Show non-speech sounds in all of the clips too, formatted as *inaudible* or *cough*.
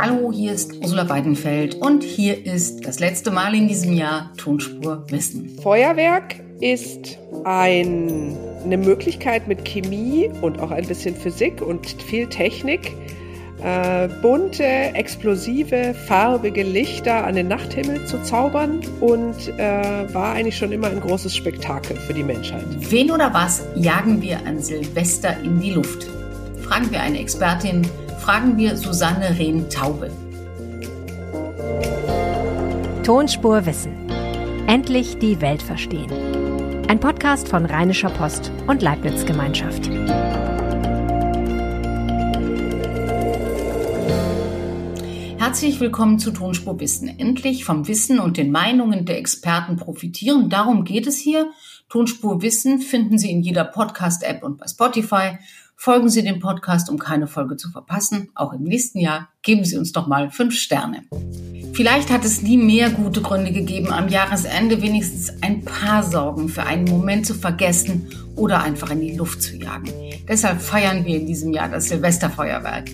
Hallo, hier ist Ursula Weidenfeld und hier ist das letzte Mal in diesem Jahr Tonspur Wissen. Feuerwerk ist ein, eine Möglichkeit mit Chemie und auch ein bisschen Physik und viel Technik, äh, bunte, explosive, farbige Lichter an den Nachthimmel zu zaubern und äh, war eigentlich schon immer ein großes Spektakel für die Menschheit. Wen oder was jagen wir an Silvester in die Luft? Fragen wir eine Expertin, fragen wir Susanne Rehn-Taube. Tonspur Wissen. Endlich die Welt verstehen. Ein Podcast von Rheinischer Post und Leibniz Gemeinschaft. Herzlich willkommen zu Tonspur Wissen. Endlich vom Wissen und den Meinungen der Experten profitieren. Darum geht es hier. Tonspur Wissen finden Sie in jeder Podcast-App und bei Spotify. Folgen Sie dem Podcast, um keine Folge zu verpassen. Auch im nächsten Jahr geben Sie uns doch mal fünf Sterne. Vielleicht hat es nie mehr gute Gründe gegeben, am Jahresende wenigstens ein paar Sorgen für einen Moment zu vergessen oder einfach in die Luft zu jagen. Deshalb feiern wir in diesem Jahr das Silvesterfeuerwerk.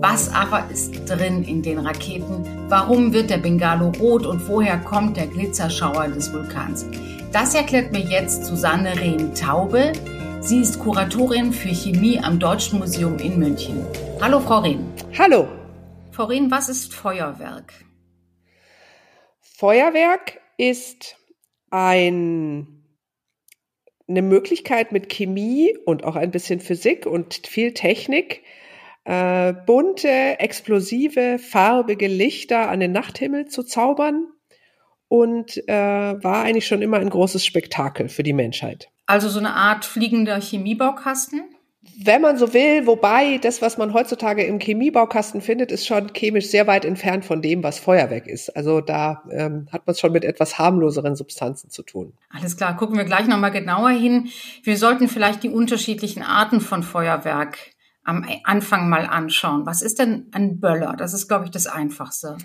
Was aber ist drin in den Raketen? Warum wird der Bengalo rot und woher kommt der Glitzerschauer des Vulkans? Das erklärt mir jetzt Susanne Rehn-Taube. Sie ist Kuratorin für Chemie am Deutschen Museum in München. Hallo, Frau Rehn. Hallo. Frau Rehn, was ist Feuerwerk? Feuerwerk ist ein, eine Möglichkeit mit Chemie und auch ein bisschen Physik und viel Technik, äh, bunte, explosive, farbige Lichter an den Nachthimmel zu zaubern und äh, war eigentlich schon immer ein großes Spektakel für die Menschheit. Also so eine Art fliegender Chemiebaukasten? Wenn man so will, wobei das, was man heutzutage im Chemiebaukasten findet, ist schon chemisch sehr weit entfernt von dem, was Feuerwerk ist. Also da ähm, hat man es schon mit etwas harmloseren Substanzen zu tun. Alles klar, gucken wir gleich nochmal genauer hin. Wir sollten vielleicht die unterschiedlichen Arten von Feuerwerk am Anfang mal anschauen. Was ist denn ein Böller? Das ist, glaube ich, das Einfachste.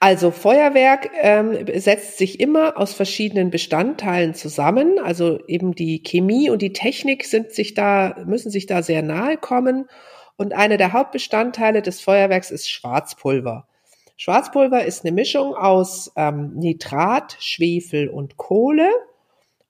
Also Feuerwerk ähm, setzt sich immer aus verschiedenen Bestandteilen zusammen. Also eben die Chemie und die Technik sind sich da, müssen sich da sehr nahe kommen. Und einer der Hauptbestandteile des Feuerwerks ist Schwarzpulver. Schwarzpulver ist eine Mischung aus ähm, Nitrat, Schwefel und Kohle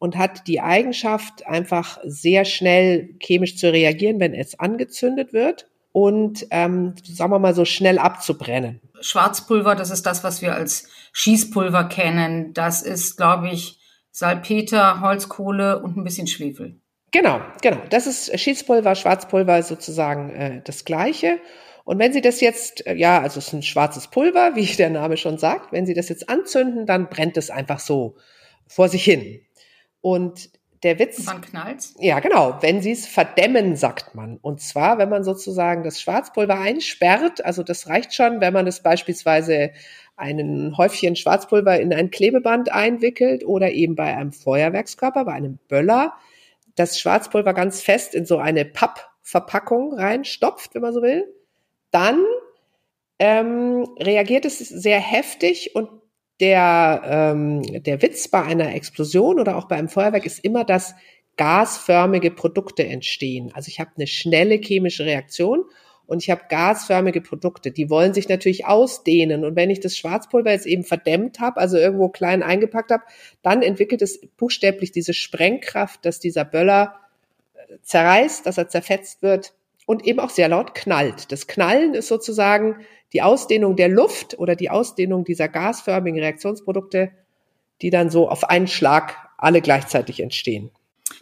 und hat die Eigenschaft, einfach sehr schnell chemisch zu reagieren, wenn es angezündet wird und, ähm, sagen wir mal, so schnell abzubrennen. Schwarzpulver, das ist das, was wir als Schießpulver kennen. Das ist, glaube ich, Salpeter, Holzkohle und ein bisschen Schwefel. Genau, genau. Das ist Schießpulver, Schwarzpulver sozusagen äh, das gleiche. Und wenn Sie das jetzt, äh, ja, also es ist ein schwarzes Pulver, *laughs* wie der Name schon sagt, wenn Sie das jetzt anzünden, dann brennt es einfach so vor sich hin. Und der Witz. Wann knallt? Ja, genau. Wenn sie es verdämmen, sagt man. Und zwar, wenn man sozusagen das Schwarzpulver einsperrt, also das reicht schon, wenn man es beispielsweise einen Häufchen Schwarzpulver in ein Klebeband einwickelt oder eben bei einem Feuerwerkskörper, bei einem Böller, das Schwarzpulver ganz fest in so eine Pappverpackung reinstopft, wenn man so will, dann ähm, reagiert es sehr heftig und der, ähm, der Witz bei einer Explosion oder auch bei einem Feuerwerk ist immer, dass gasförmige Produkte entstehen. Also ich habe eine schnelle chemische Reaktion und ich habe gasförmige Produkte. Die wollen sich natürlich ausdehnen. Und wenn ich das Schwarzpulver jetzt eben verdämmt habe, also irgendwo klein eingepackt habe, dann entwickelt es buchstäblich diese Sprengkraft, dass dieser Böller äh, zerreißt, dass er zerfetzt wird und eben auch sehr laut knallt. Das Knallen ist sozusagen die Ausdehnung der Luft oder die Ausdehnung dieser gasförmigen Reaktionsprodukte, die dann so auf einen Schlag alle gleichzeitig entstehen.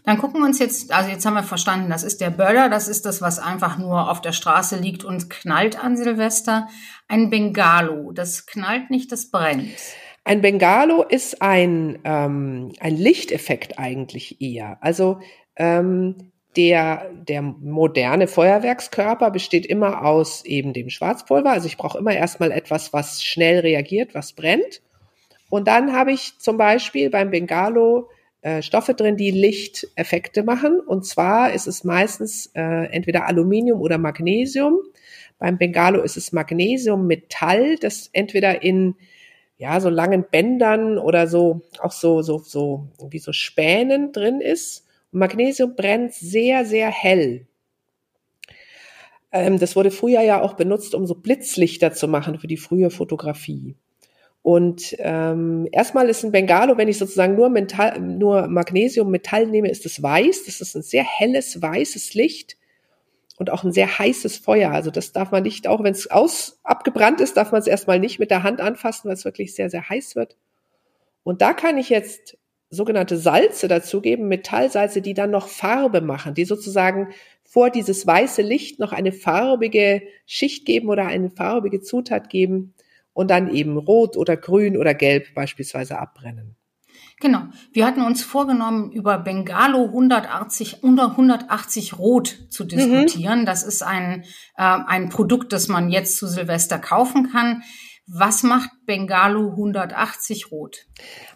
Dann gucken wir uns jetzt, also jetzt haben wir verstanden, das ist der Böller, das ist das, was einfach nur auf der Straße liegt und knallt an Silvester. Ein Bengalo, das knallt nicht, das brennt. Ein Bengalo ist ein, ähm, ein Lichteffekt eigentlich eher. Also ähm, der, der moderne Feuerwerkskörper besteht immer aus eben dem Schwarzpulver. Also ich brauche immer erstmal etwas, was schnell reagiert, was brennt. Und dann habe ich zum Beispiel beim Bengalo äh, Stoffe drin, die Lichteffekte machen. Und zwar ist es meistens äh, entweder Aluminium oder Magnesium. Beim Bengalo ist es Magnesiummetall, das entweder in ja so langen Bändern oder so auch so so so wie so Spänen drin ist Magnesium brennt sehr, sehr hell. Ähm, das wurde früher ja auch benutzt, um so Blitzlichter zu machen für die frühe Fotografie. Und ähm, erstmal ist ein Bengalo, wenn ich sozusagen nur, Metall, nur Magnesium, Metall nehme, ist es weiß. Das ist ein sehr helles, weißes Licht und auch ein sehr heißes Feuer. Also das darf man nicht, auch wenn es aus abgebrannt ist, darf man es erstmal nicht mit der Hand anfassen, weil es wirklich sehr, sehr heiß wird. Und da kann ich jetzt sogenannte Salze dazugeben, Metallsalze, die dann noch Farbe machen, die sozusagen vor dieses weiße Licht noch eine farbige Schicht geben oder eine farbige Zutat geben und dann eben rot oder grün oder gelb beispielsweise abbrennen. Genau. Wir hatten uns vorgenommen, über Bengalo 180, unter 180 Rot zu diskutieren. Mhm. Das ist ein, äh, ein Produkt, das man jetzt zu Silvester kaufen kann. Was macht Bengalo 180 Rot?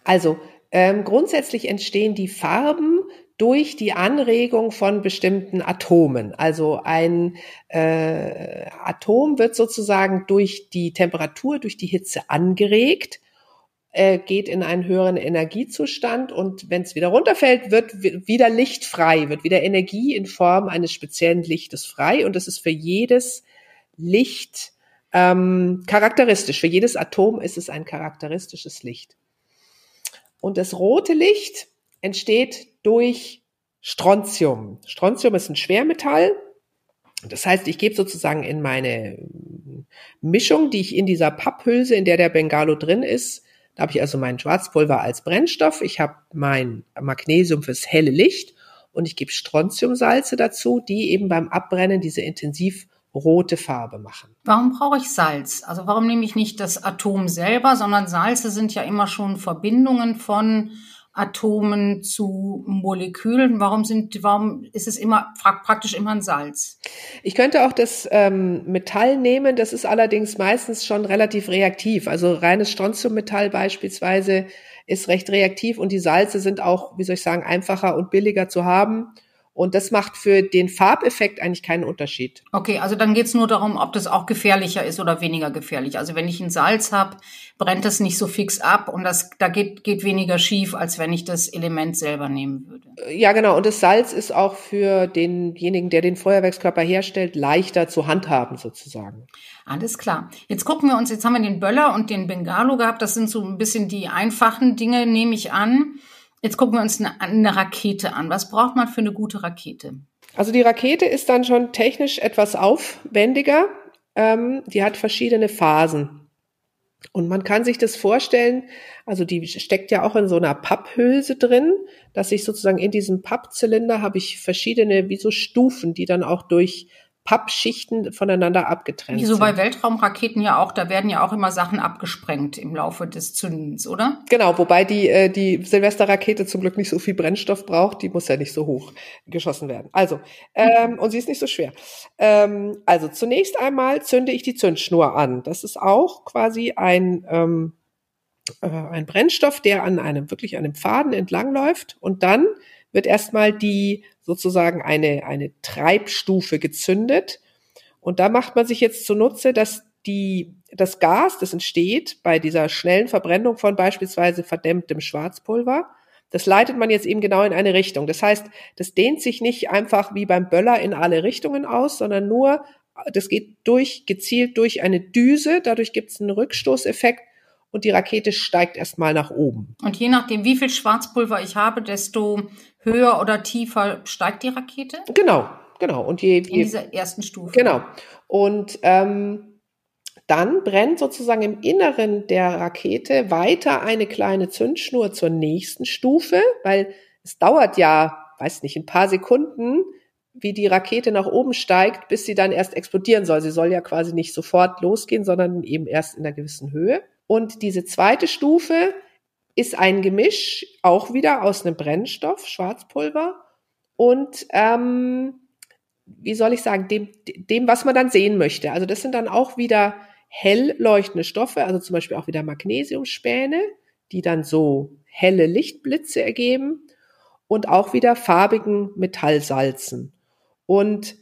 Also ähm, grundsätzlich entstehen die Farben durch die Anregung von bestimmten Atomen. Also ein äh, Atom wird sozusagen durch die Temperatur, durch die Hitze angeregt, äh, geht in einen höheren Energiezustand und wenn es wieder runterfällt, wird wieder Licht frei, wird wieder Energie in Form eines speziellen Lichtes frei und das ist für jedes Licht ähm, charakteristisch. Für jedes Atom ist es ein charakteristisches Licht. Und das rote Licht entsteht durch Strontium. Strontium ist ein Schwermetall. Das heißt, ich gebe sozusagen in meine Mischung, die ich in dieser Papphülse, in der der Bengalo drin ist, da habe ich also mein Schwarzpulver als Brennstoff, ich habe mein Magnesium fürs helle Licht und ich gebe Strontiumsalze dazu, die eben beim Abbrennen diese intensiv rote Farbe machen. Warum brauche ich Salz? Also warum nehme ich nicht das Atom selber, sondern Salze sind ja immer schon Verbindungen von Atomen zu Molekülen? Warum sind, warum ist es immer praktisch immer ein Salz? Ich könnte auch das ähm, Metall nehmen. Das ist allerdings meistens schon relativ reaktiv. Also reines Strontiummetall beispielsweise ist recht reaktiv und die Salze sind auch, wie soll ich sagen, einfacher und billiger zu haben. Und das macht für den Farbeffekt eigentlich keinen Unterschied. Okay, also dann geht's nur darum, ob das auch gefährlicher ist oder weniger gefährlich. Also wenn ich ein Salz habe, brennt das nicht so fix ab und das da geht, geht weniger schief, als wenn ich das Element selber nehmen würde. Ja, genau. Und das Salz ist auch für denjenigen, der den Feuerwerkskörper herstellt, leichter zu handhaben sozusagen. Alles klar. Jetzt gucken wir uns, jetzt haben wir den Böller und den Bengalo gehabt. Das sind so ein bisschen die einfachen Dinge, nehme ich an. Jetzt gucken wir uns eine, eine Rakete an. Was braucht man für eine gute Rakete? Also die Rakete ist dann schon technisch etwas aufwendiger. Ähm, die hat verschiedene Phasen. Und man kann sich das vorstellen, also die steckt ja auch in so einer Papphülse drin, dass ich sozusagen in diesem Pappzylinder habe ich verschiedene, wie so Stufen, die dann auch durch Pappschichten voneinander abgetrennt Wie so bei Weltraumraketen ja auch, da werden ja auch immer Sachen abgesprengt im Laufe des Zündens, oder? Genau, wobei die, äh, die Silvesterrakete zum Glück nicht so viel Brennstoff braucht, die muss ja nicht so hoch geschossen werden. Also, ähm, und sie ist nicht so schwer. Ähm, also zunächst einmal zünde ich die Zündschnur an. Das ist auch quasi ein, ähm, äh, ein Brennstoff, der an einem, wirklich einem Faden entlang läuft und dann wird erstmal die sozusagen eine, eine Treibstufe gezündet. Und da macht man sich jetzt zunutze, dass die, das Gas, das entsteht bei dieser schnellen Verbrennung von beispielsweise verdämmtem Schwarzpulver, das leitet man jetzt eben genau in eine Richtung. Das heißt, das dehnt sich nicht einfach wie beim Böller in alle Richtungen aus, sondern nur, das geht durch, gezielt durch eine Düse. Dadurch gibt es einen Rückstoßeffekt und die Rakete steigt erstmal nach oben. Und je nachdem, wie viel Schwarzpulver ich habe, desto höher oder tiefer steigt die Rakete? Genau, genau. Und je, je in dieser ersten Stufe. Genau. Und ähm, dann brennt sozusagen im Inneren der Rakete weiter eine kleine Zündschnur zur nächsten Stufe, weil es dauert ja, weiß nicht, ein paar Sekunden, wie die Rakete nach oben steigt, bis sie dann erst explodieren soll. Sie soll ja quasi nicht sofort losgehen, sondern eben erst in einer gewissen Höhe. Und diese zweite Stufe ist ein Gemisch, auch wieder aus einem Brennstoff, Schwarzpulver und ähm, wie soll ich sagen, dem, dem, was man dann sehen möchte. Also das sind dann auch wieder hell leuchtende Stoffe, also zum Beispiel auch wieder Magnesiumspäne, die dann so helle Lichtblitze ergeben und auch wieder farbigen Metallsalzen. Und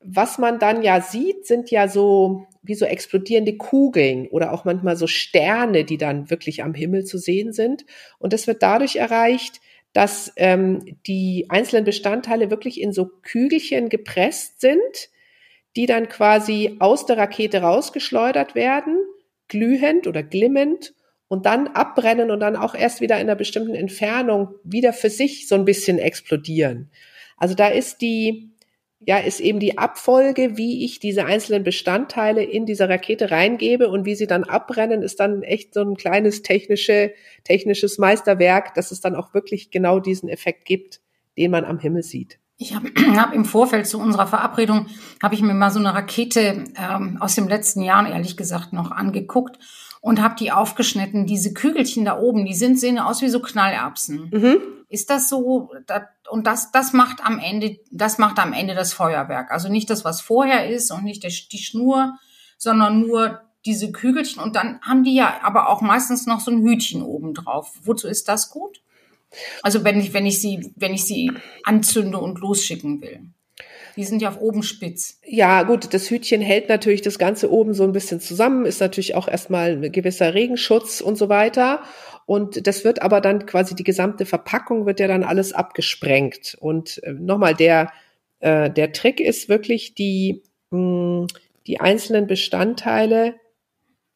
was man dann ja sieht, sind ja so wie so explodierende Kugeln oder auch manchmal so Sterne, die dann wirklich am Himmel zu sehen sind. Und das wird dadurch erreicht, dass ähm, die einzelnen Bestandteile wirklich in so Kügelchen gepresst sind, die dann quasi aus der Rakete rausgeschleudert werden, glühend oder glimmend und dann abbrennen und dann auch erst wieder in einer bestimmten Entfernung wieder für sich so ein bisschen explodieren. Also da ist die, ja, ist eben die Abfolge, wie ich diese einzelnen Bestandteile in dieser Rakete reingebe und wie sie dann abbrennen, ist dann echt so ein kleines technische, technisches Meisterwerk, dass es dann auch wirklich genau diesen Effekt gibt, den man am Himmel sieht. Ich habe *clears throat* hab im Vorfeld zu unserer Verabredung, habe ich mir mal so eine Rakete ähm, aus dem letzten Jahr, ehrlich gesagt, noch angeguckt und habe die aufgeschnitten. Diese Kügelchen da oben, die sind, sehen aus wie so Knallerbsen. Mhm. Ist das so? Das, und das, das macht am Ende, das macht am Ende das Feuerwerk. Also nicht das, was vorher ist und nicht der, die Schnur, sondern nur diese Kügelchen. Und dann haben die ja aber auch meistens noch so ein Hütchen oben drauf. Wozu ist das gut? Also wenn ich, wenn ich sie, wenn ich sie anzünde und losschicken will. Die sind ja auf oben spitz. Ja, gut, das Hütchen hält natürlich das Ganze oben so ein bisschen zusammen, ist natürlich auch erstmal ein gewisser Regenschutz und so weiter. Und das wird aber dann quasi die gesamte Verpackung wird ja dann alles abgesprengt. Und äh, nochmal, der, äh, der Trick ist wirklich die, mh, hm, die einzelnen Bestandteile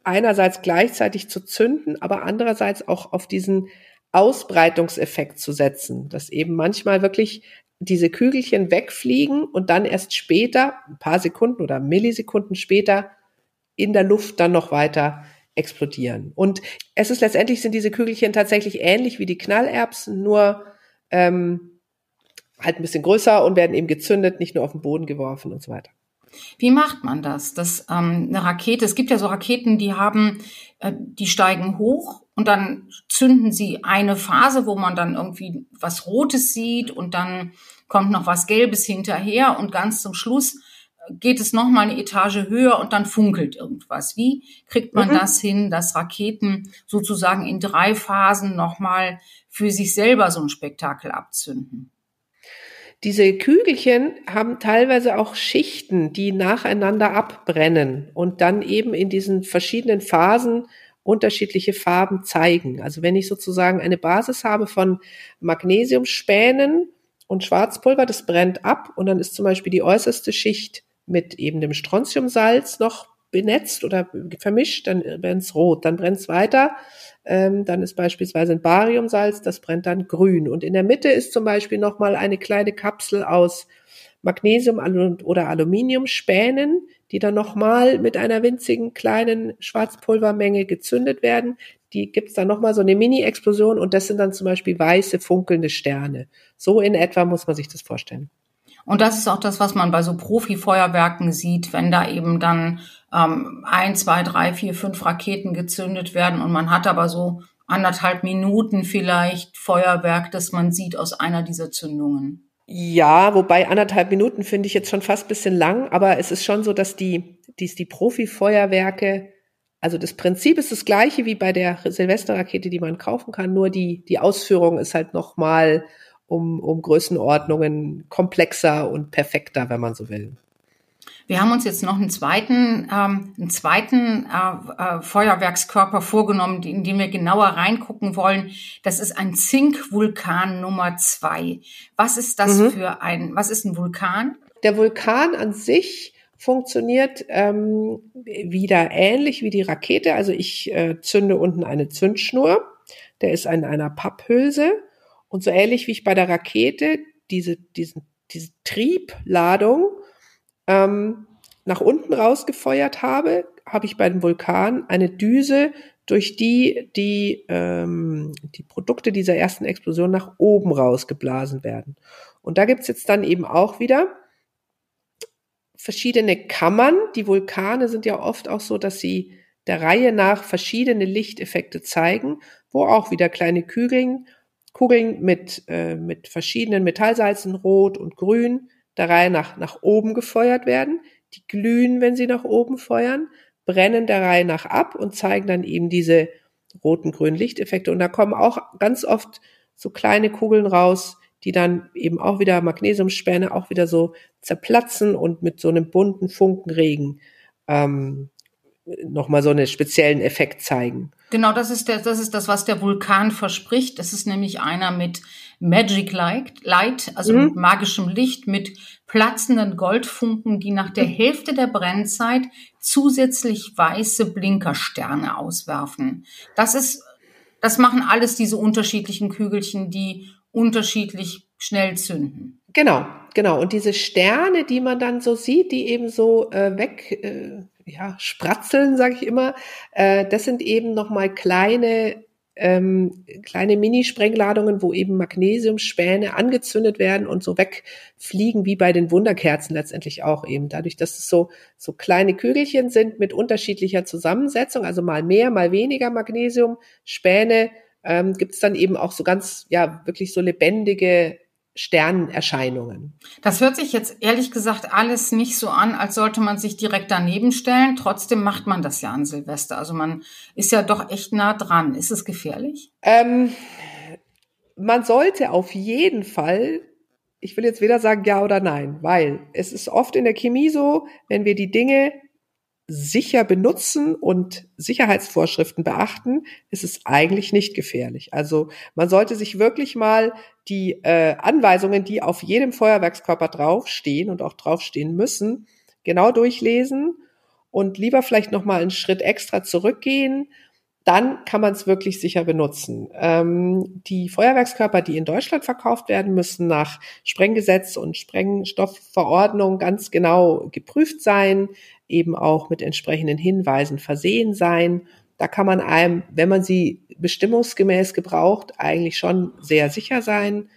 einerseits gleichzeitig zu zünden, aber andererseits auch auf diesen Ausbreitungseffekt zu setzen, dass eben manchmal wirklich diese Kügelchen wegfliegen und dann erst später, ein paar Sekunden oder Millisekunden später, in der Luft dann noch weiter explodieren. Und es ist letztendlich sind diese Kügelchen tatsächlich ähnlich wie die Knallerbsen, nur ähm, halt ein bisschen größer und werden eben gezündet, nicht nur auf den Boden geworfen und so weiter. Wie macht man das? Das ähm, eine Rakete. Es gibt ja so Raketen, die haben, äh, die steigen hoch und dann zünden sie eine Phase, wo man dann irgendwie was Rotes sieht und dann kommt noch was Gelbes hinterher und ganz zum Schluss geht es noch mal eine Etage höher und dann funkelt irgendwas. Wie kriegt man mhm. das hin, dass Raketen sozusagen in drei Phasen noch mal für sich selber so ein Spektakel abzünden? Diese Kügelchen haben teilweise auch Schichten, die nacheinander abbrennen und dann eben in diesen verschiedenen Phasen unterschiedliche Farben zeigen. Also wenn ich sozusagen eine Basis habe von Magnesiumspänen und Schwarzpulver, das brennt ab und dann ist zum Beispiel die äußerste Schicht mit eben dem Strontiumsalz noch benetzt oder vermischt, dann brennt es rot, dann brennt es weiter, ähm, dann ist beispielsweise ein Bariumsalz, das brennt dann grün. Und in der Mitte ist zum Beispiel nochmal eine kleine Kapsel aus Magnesium oder Aluminiumspänen, die dann nochmal mit einer winzigen kleinen Schwarzpulvermenge gezündet werden. Die gibt's dann nochmal so eine Mini-Explosion und das sind dann zum Beispiel weiße, funkelnde Sterne. So in etwa muss man sich das vorstellen. Und das ist auch das, was man bei so Profi-Feuerwerken sieht, wenn da eben dann ähm, ein, zwei, drei, vier, fünf Raketen gezündet werden und man hat aber so anderthalb Minuten vielleicht Feuerwerk, das man sieht aus einer dieser Zündungen. Ja, wobei anderthalb Minuten finde ich jetzt schon fast bisschen lang, aber es ist schon so, dass die, die, die Profi-Feuerwerke, also das Prinzip ist das gleiche wie bei der Silvesterrakete, die man kaufen kann, nur die, die Ausführung ist halt nochmal um, um Größenordnungen komplexer und perfekter, wenn man so will. Wir haben uns jetzt noch einen zweiten, ähm, einen zweiten äh, äh, Feuerwerkskörper vorgenommen, in den wir genauer reingucken wollen. Das ist ein Zinkvulkan Nummer zwei. Was ist das mhm. für ein, was ist ein Vulkan? Der Vulkan an sich funktioniert ähm, wieder ähnlich wie die Rakete. Also ich äh, zünde unten eine Zündschnur. Der ist in einer Papphülse. Und so ähnlich wie ich bei der Rakete diese, diesen, diese Triebladung ähm, nach unten rausgefeuert habe, habe ich bei dem Vulkan eine Düse, durch die die, ähm, die Produkte dieser ersten Explosion nach oben rausgeblasen werden. Und da gibt's jetzt dann eben auch wieder verschiedene Kammern. Die Vulkane sind ja oft auch so, dass sie der Reihe nach verschiedene Lichteffekte zeigen, wo auch wieder kleine Kügeln, Kugeln mit, äh, mit verschiedenen Metallsalzen, rot und grün, der Reihe nach nach oben gefeuert werden. Die glühen, wenn sie nach oben feuern, brennen der Reihe nach ab und zeigen dann eben diese roten, grünen Lichteffekte. Und da kommen auch ganz oft so kleine Kugeln raus, die dann eben auch wieder Magnesiumspäne auch wieder so zerplatzen und mit so einem bunten Funkenregen ähm, nochmal so einen speziellen Effekt zeigen. Genau, das ist, der, das ist das, was der Vulkan verspricht. Das ist nämlich einer mit Magic Light, Light also mhm. mit magischem Licht, mit platzenden Goldfunken, die nach der Hälfte der Brennzeit zusätzlich weiße Blinkersterne auswerfen. Das ist, das machen alles diese unterschiedlichen Kügelchen, die unterschiedlich schnell zünden. Genau, genau. Und diese Sterne, die man dann so sieht, die eben so äh, weg, äh, ja, spratzeln, sage ich immer, äh, das sind eben nochmal kleine ähm, kleine Mini-Sprengladungen, wo eben Magnesiumspäne angezündet werden und so wegfliegen, wie bei den Wunderkerzen letztendlich auch eben. Dadurch, dass es so, so kleine Kügelchen sind mit unterschiedlicher Zusammensetzung, also mal mehr, mal weniger Magnesiumspäne, ähm, gibt es dann eben auch so ganz, ja, wirklich so lebendige Sternenerscheinungen. Das hört sich jetzt ehrlich gesagt alles nicht so an, als sollte man sich direkt daneben stellen. Trotzdem macht man das ja an Silvester. Also man ist ja doch echt nah dran. Ist es gefährlich? Ähm, man sollte auf jeden Fall, ich will jetzt weder sagen ja oder nein, weil es ist oft in der Chemie so, wenn wir die Dinge sicher benutzen und Sicherheitsvorschriften beachten, ist es eigentlich nicht gefährlich. Also man sollte sich wirklich mal die äh, Anweisungen, die auf jedem Feuerwerkskörper draufstehen und auch draufstehen müssen, genau durchlesen und lieber vielleicht noch mal einen Schritt extra zurückgehen. Dann kann man es wirklich sicher benutzen. Ähm, die Feuerwerkskörper, die in Deutschland verkauft werden, müssen nach Sprenggesetz und Sprengstoffverordnung ganz genau geprüft sein eben auch mit entsprechenden Hinweisen versehen sein. Da kann man einem, wenn man sie bestimmungsgemäß gebraucht, eigentlich schon sehr sicher sein.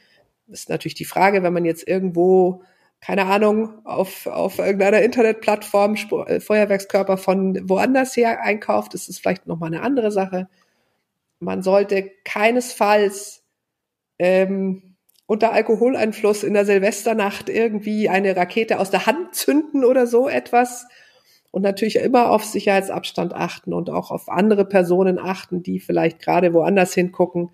Ist natürlich die Frage, wenn man jetzt irgendwo, keine Ahnung, auf, auf irgendeiner Internetplattform äh, Feuerwerkskörper von woanders her einkauft, ist es vielleicht nochmal eine andere Sache. Man sollte keinesfalls ähm, unter Alkoholeinfluss in der Silvesternacht irgendwie eine Rakete aus der Hand zünden oder so etwas und natürlich immer auf Sicherheitsabstand achten und auch auf andere Personen achten, die vielleicht gerade woanders hingucken.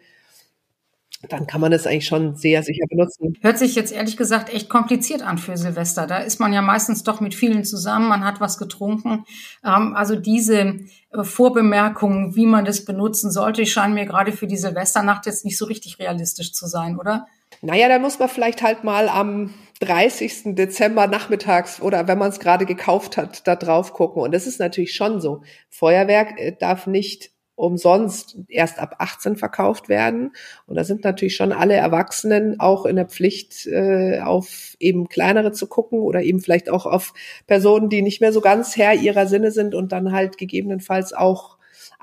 Dann kann man es eigentlich schon sehr sicher benutzen. Hört sich jetzt ehrlich gesagt echt kompliziert an für Silvester. Da ist man ja meistens doch mit vielen zusammen, man hat was getrunken. Ähm, also diese äh, Vorbemerkungen, wie man das benutzen sollte, scheinen mir gerade für die Silvesternacht jetzt nicht so richtig realistisch zu sein, oder? Naja, da muss man vielleicht halt mal am 30. Dezember nachmittags oder wenn man es gerade gekauft hat, da drauf gucken. Und das ist natürlich schon so. Feuerwerk äh, darf nicht umsonst erst ab 18 verkauft werden. Und da sind natürlich schon alle Erwachsenen auch in der Pflicht, äh, auf eben kleinere zu gucken oder eben vielleicht auch auf Personen, die nicht mehr so ganz Herr ihrer Sinne sind und dann halt gegebenenfalls auch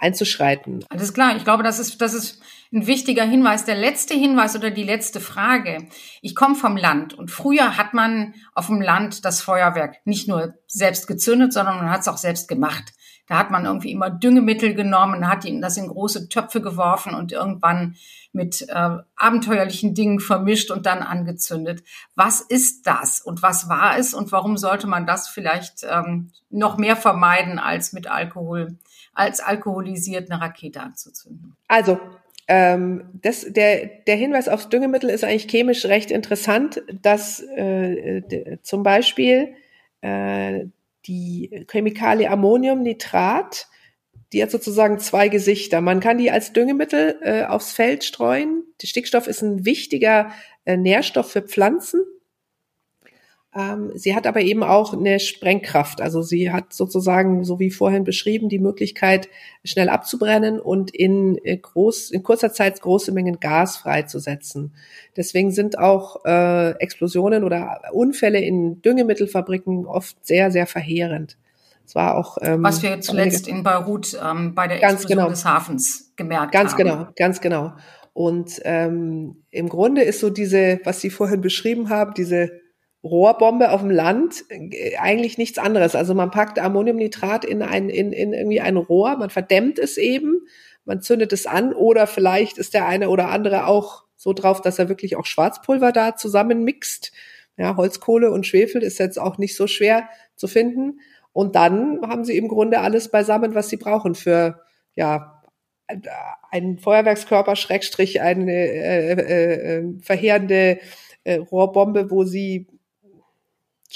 einzuschreiten. Alles klar. Ich glaube, das ist, das ist ein wichtiger Hinweis. Der letzte Hinweis oder die letzte Frage. Ich komme vom Land und früher hat man auf dem Land das Feuerwerk nicht nur selbst gezündet, sondern man hat es auch selbst gemacht. Da hat man irgendwie immer Düngemittel genommen, hat ihnen das in große Töpfe geworfen und irgendwann mit äh, abenteuerlichen Dingen vermischt und dann angezündet. Was ist das und was war es und warum sollte man das vielleicht ähm, noch mehr vermeiden, als mit Alkohol, als alkoholisiert eine Rakete anzuzünden? Also ähm, das, der, der Hinweis aufs Düngemittel ist eigentlich chemisch recht interessant, dass äh, zum Beispiel äh, die Chemikalie Ammoniumnitrat, die hat sozusagen zwei Gesichter. Man kann die als Düngemittel äh, aufs Feld streuen. Der Stickstoff ist ein wichtiger äh, Nährstoff für Pflanzen sie hat aber eben auch eine Sprengkraft. Also sie hat sozusagen, so wie vorhin beschrieben, die Möglichkeit, schnell abzubrennen und in, äh, groß, in kurzer Zeit große Mengen Gas freizusetzen. Deswegen sind auch äh, Explosionen oder Unfälle in Düngemittelfabriken oft sehr, sehr verheerend. Es war auch ähm, was wir zuletzt in Beirut ähm, bei der Explosion genau. des Hafens gemerkt ganz haben. Ganz genau, ganz genau. Und ähm, im Grunde ist so diese, was Sie vorhin beschrieben haben, diese Rohrbombe auf dem Land äh, eigentlich nichts anderes. Also man packt Ammoniumnitrat in ein, in, in irgendwie ein Rohr, man verdämmt es eben, man zündet es an oder vielleicht ist der eine oder andere auch so drauf, dass er wirklich auch Schwarzpulver da zusammenmixt. Ja, Holzkohle und Schwefel ist jetzt auch nicht so schwer zu finden. Und dann haben sie im Grunde alles beisammen, was sie brauchen für, ja, einen Feuerwerkskörper, Schrägstrich, eine äh, äh, äh, verheerende äh, Rohrbombe, wo sie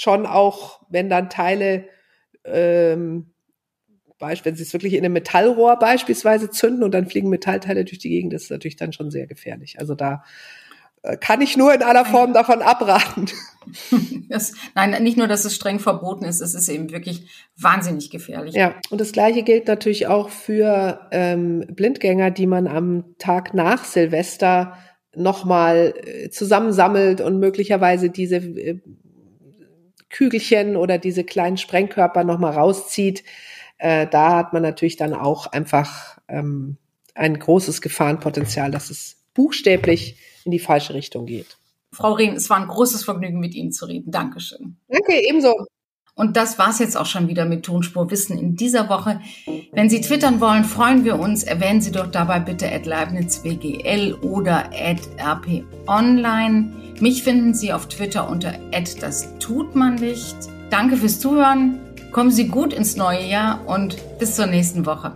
schon auch, wenn dann Teile ähm, wenn Sie es wirklich in einem Metallrohr beispielsweise zünden und dann fliegen Metallteile durch die Gegend, das ist natürlich dann schon sehr gefährlich. Also da äh, kann ich nur in aller Form davon abraten. *laughs* Das, nein, nicht nur, dass es streng verboten ist, es ist eben wirklich wahnsinnig gefährlich. Ja, und das Gleiche gilt natürlich auch für ähm, Blindgänger, die man am Tag nach Silvester nochmal äh, zusammensammelt und möglicherweise diese äh, Kügelchen oder diese kleinen Sprengkörper nochmal rauszieht. Äh, da hat man natürlich dann auch einfach ähm, ein großes Gefahrenpotenzial, dass es buchstäblich in die falsche Richtung geht. Frau Rehn, es war ein großes Vergnügen, mit Ihnen zu reden. Dankeschön. Danke, ebenso. Und das war's jetzt auch schon wieder mit Tonspur Wissen in dieser Woche. Wenn Sie twittern wollen, freuen wir uns. Erwähnen Sie doch dabei bitte at LeibnizWGL oder at RPOnline. Mich finden Sie auf Twitter unter at das tut man nicht. Danke fürs Zuhören. Kommen Sie gut ins neue Jahr und bis zur nächsten Woche.